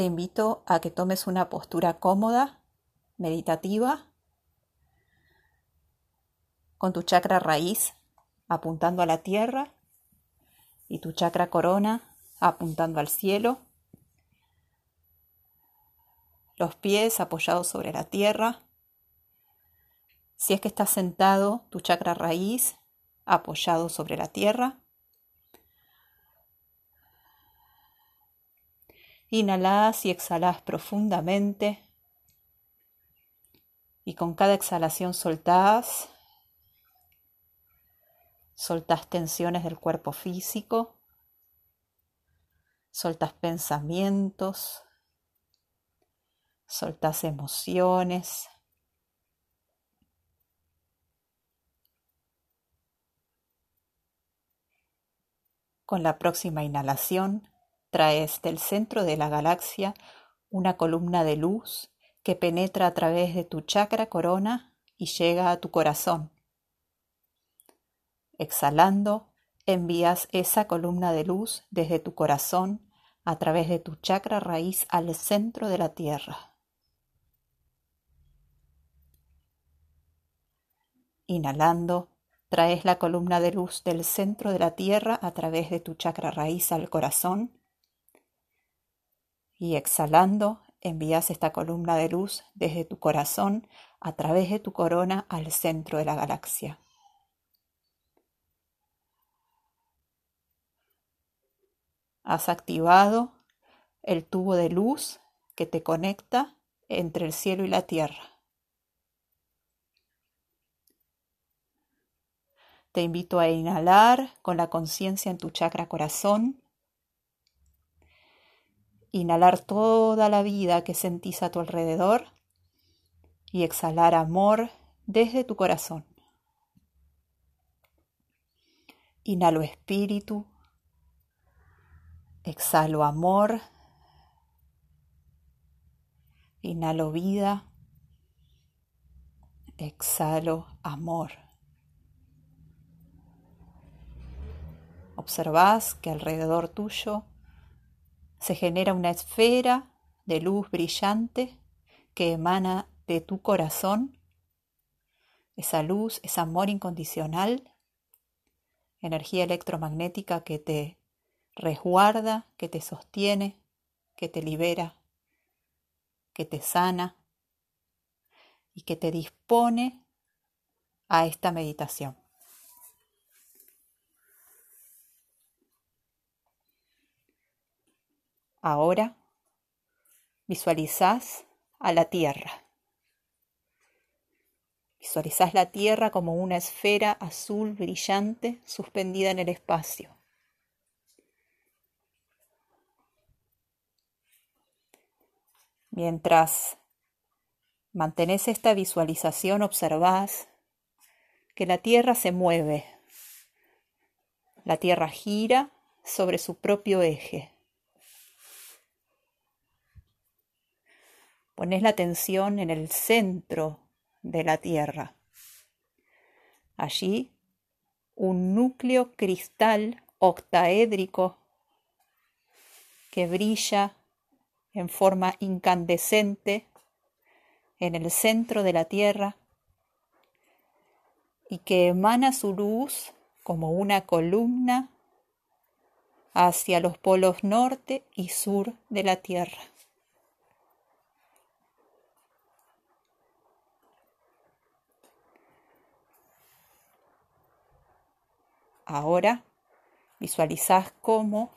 te invito a que tomes una postura cómoda, meditativa, con tu chakra raíz apuntando a la tierra y tu chakra corona apuntando al cielo, los pies apoyados sobre la tierra. Si es que estás sentado, tu chakra raíz apoyado sobre la tierra. Inhalas y exhalas profundamente. Y con cada exhalación soltás. Soltás tensiones del cuerpo físico. Soltás pensamientos. Soltás emociones. Con la próxima inhalación, traes del centro de la galaxia una columna de luz que penetra a través de tu chakra corona y llega a tu corazón. Exhalando, envías esa columna de luz desde tu corazón a través de tu chakra raíz al centro de la Tierra. Inhalando, Traes la columna de luz del centro de la tierra a través de tu chakra raíz al corazón. Y exhalando, envías esta columna de luz desde tu corazón a través de tu corona al centro de la galaxia. Has activado el tubo de luz que te conecta entre el cielo y la tierra. Te invito a inhalar con la conciencia en tu chakra corazón. Inhalar toda la vida que sentís a tu alrededor y exhalar amor desde tu corazón. Inhalo espíritu, exhalo amor, inhalo vida, exhalo amor. Observás que alrededor tuyo se genera una esfera de luz brillante que emana de tu corazón. Esa luz es amor incondicional, energía electromagnética que te resguarda, que te sostiene, que te libera, que te sana y que te dispone a esta meditación. Ahora visualizás a la Tierra. Visualizás la Tierra como una esfera azul brillante suspendida en el espacio. Mientras mantenés esta visualización, observás que la Tierra se mueve. La Tierra gira sobre su propio eje. Pones la atención en el centro de la Tierra. Allí, un núcleo cristal octaédrico que brilla en forma incandescente en el centro de la Tierra y que emana su luz como una columna hacia los polos norte y sur de la Tierra. Ahora visualizás cómo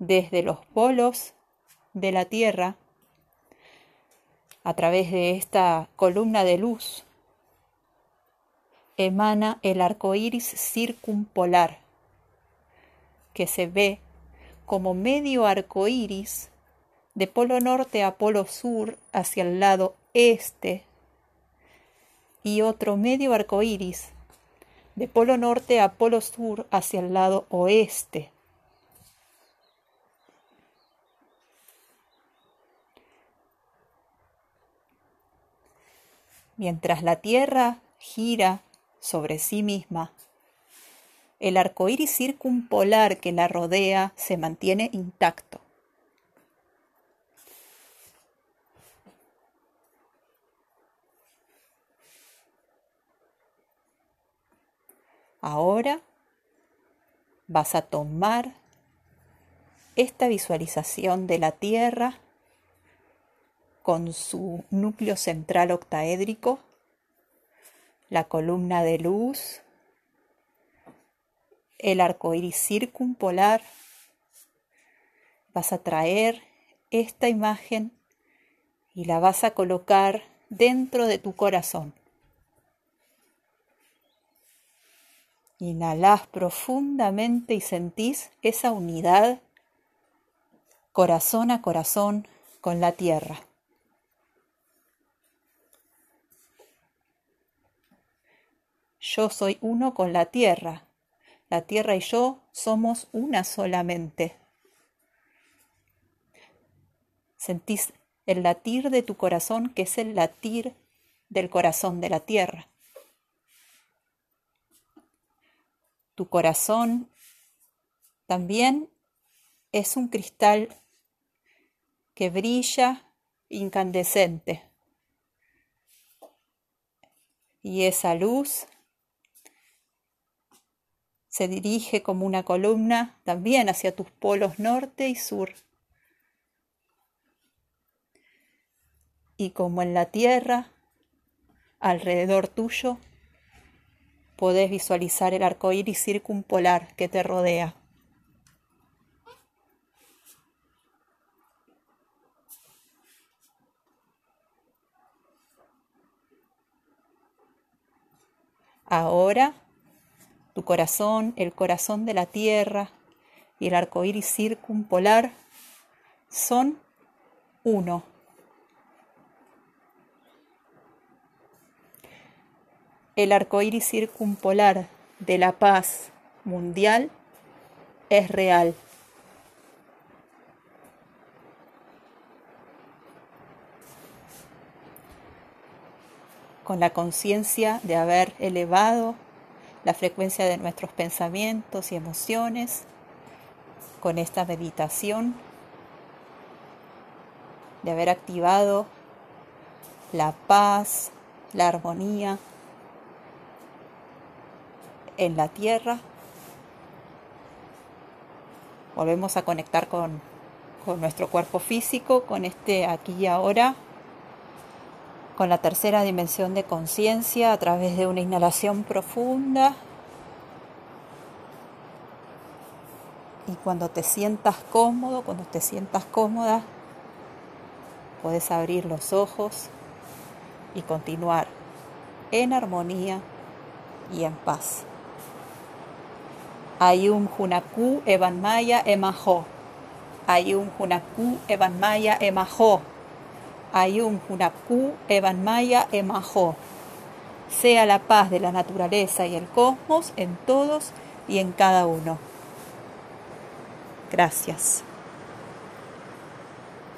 desde los polos de la Tierra, a través de esta columna de luz, emana el arco iris circumpolar, que se ve como medio arco iris de polo norte a polo sur hacia el lado este y otro medio arco iris de polo norte a polo sur hacia el lado oeste. Mientras la Tierra gira sobre sí misma, el arco iris circumpolar que la rodea se mantiene intacto. Ahora vas a tomar esta visualización de la Tierra con su núcleo central octaédrico, la columna de luz, el arco iris circumpolar. Vas a traer esta imagen y la vas a colocar dentro de tu corazón. Inhalás profundamente y sentís esa unidad corazón a corazón con la tierra. Yo soy uno con la tierra. La tierra y yo somos una solamente. Sentís el latir de tu corazón que es el latir del corazón de la tierra. Tu corazón también es un cristal que brilla incandescente. Y esa luz se dirige como una columna también hacia tus polos norte y sur. Y como en la tierra, alrededor tuyo, podés visualizar el arco iris circumpolar que te rodea. Ahora, tu corazón, el corazón de la tierra y el arco iris circumpolar son uno. El arco iris circumpolar de la paz mundial es real. Con la conciencia de haber elevado la frecuencia de nuestros pensamientos y emociones, con esta meditación, de haber activado la paz, la armonía, en la tierra. Volvemos a conectar con, con nuestro cuerpo físico, con este aquí y ahora, con la tercera dimensión de conciencia a través de una inhalación profunda. Y cuando te sientas cómodo, cuando te sientas cómoda, puedes abrir los ojos y continuar en armonía y en paz. Ayum Hunaku Evanmaya Emajo. Ayum Hunaku Evanmaya Emajo. Ayum Hunaku Evanmaya Emajo. Sea la paz de la naturaleza y el cosmos en todos y en cada uno. Gracias.